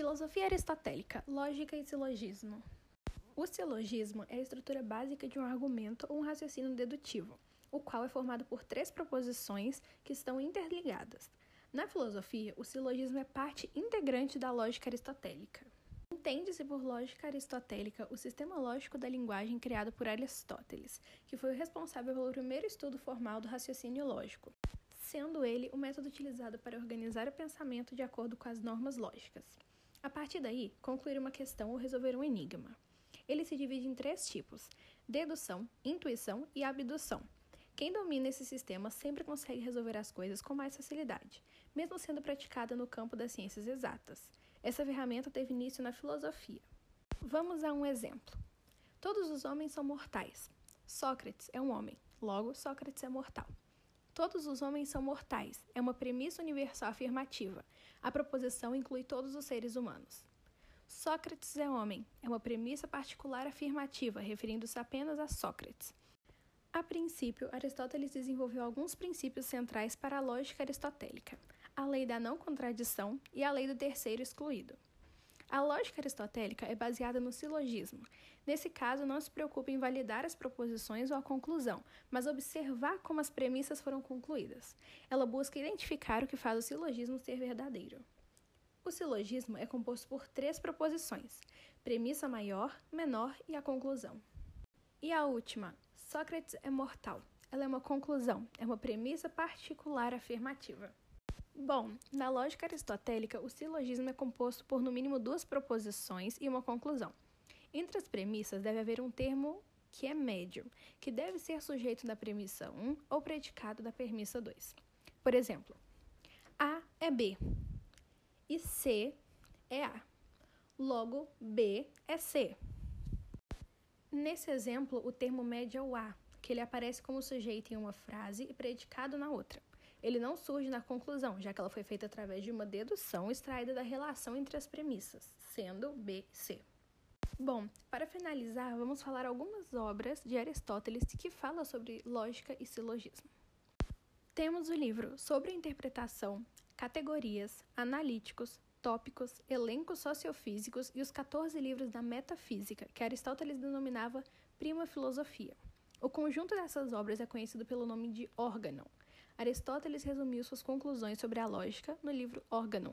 Filosofia aristotélica, lógica e silogismo. O silogismo é a estrutura básica de um argumento ou um raciocínio dedutivo, o qual é formado por três proposições que estão interligadas. Na filosofia, o silogismo é parte integrante da lógica aristotélica. Entende-se por lógica aristotélica o sistema lógico da linguagem criado por Aristóteles, que foi o responsável pelo primeiro estudo formal do raciocínio lógico, sendo ele o método utilizado para organizar o pensamento de acordo com as normas lógicas. A partir daí, concluir uma questão ou resolver um enigma. Ele se divide em três tipos: dedução, intuição e abdução. Quem domina esse sistema sempre consegue resolver as coisas com mais facilidade, mesmo sendo praticada no campo das ciências exatas. Essa ferramenta teve início na filosofia. Vamos a um exemplo. Todos os homens são mortais. Sócrates é um homem, logo, Sócrates é mortal. Todos os homens são mortais é uma premissa universal afirmativa. A proposição inclui todos os seres humanos. Sócrates é homem é uma premissa particular afirmativa, referindo-se apenas a Sócrates. A princípio, Aristóteles desenvolveu alguns princípios centrais para a lógica aristotélica a lei da não contradição e a lei do terceiro excluído. A lógica aristotélica é baseada no silogismo. Nesse caso, não se preocupa em validar as proposições ou a conclusão, mas observar como as premissas foram concluídas. Ela busca identificar o que faz o silogismo ser verdadeiro. O silogismo é composto por três proposições: premissa maior, menor e a conclusão. E a última, Sócrates é mortal. Ela é uma conclusão, é uma premissa particular afirmativa. Bom, na lógica aristotélica, o silogismo é composto por no mínimo duas proposições e uma conclusão. Entre as premissas deve haver um termo que é médio, que deve ser sujeito da premissa 1 ou predicado da premissa 2. Por exemplo, A é B e C é A. Logo, B é C. Nesse exemplo, o termo médio é o A, que ele aparece como sujeito em uma frase e predicado na outra ele não surge na conclusão, já que ela foi feita através de uma dedução extraída da relação entre as premissas, sendo B e C. Bom, para finalizar, vamos falar algumas obras de Aristóteles que falam sobre lógica e silogismo. Temos o livro Sobre a Interpretação, Categorias, Analíticos, Tópicos, Elencos Sociofísicos e os 14 livros da Metafísica, que Aristóteles denominava Prima Filosofia. O conjunto dessas obras é conhecido pelo nome de órgão, Aristóteles resumiu suas conclusões sobre a lógica no livro Organon.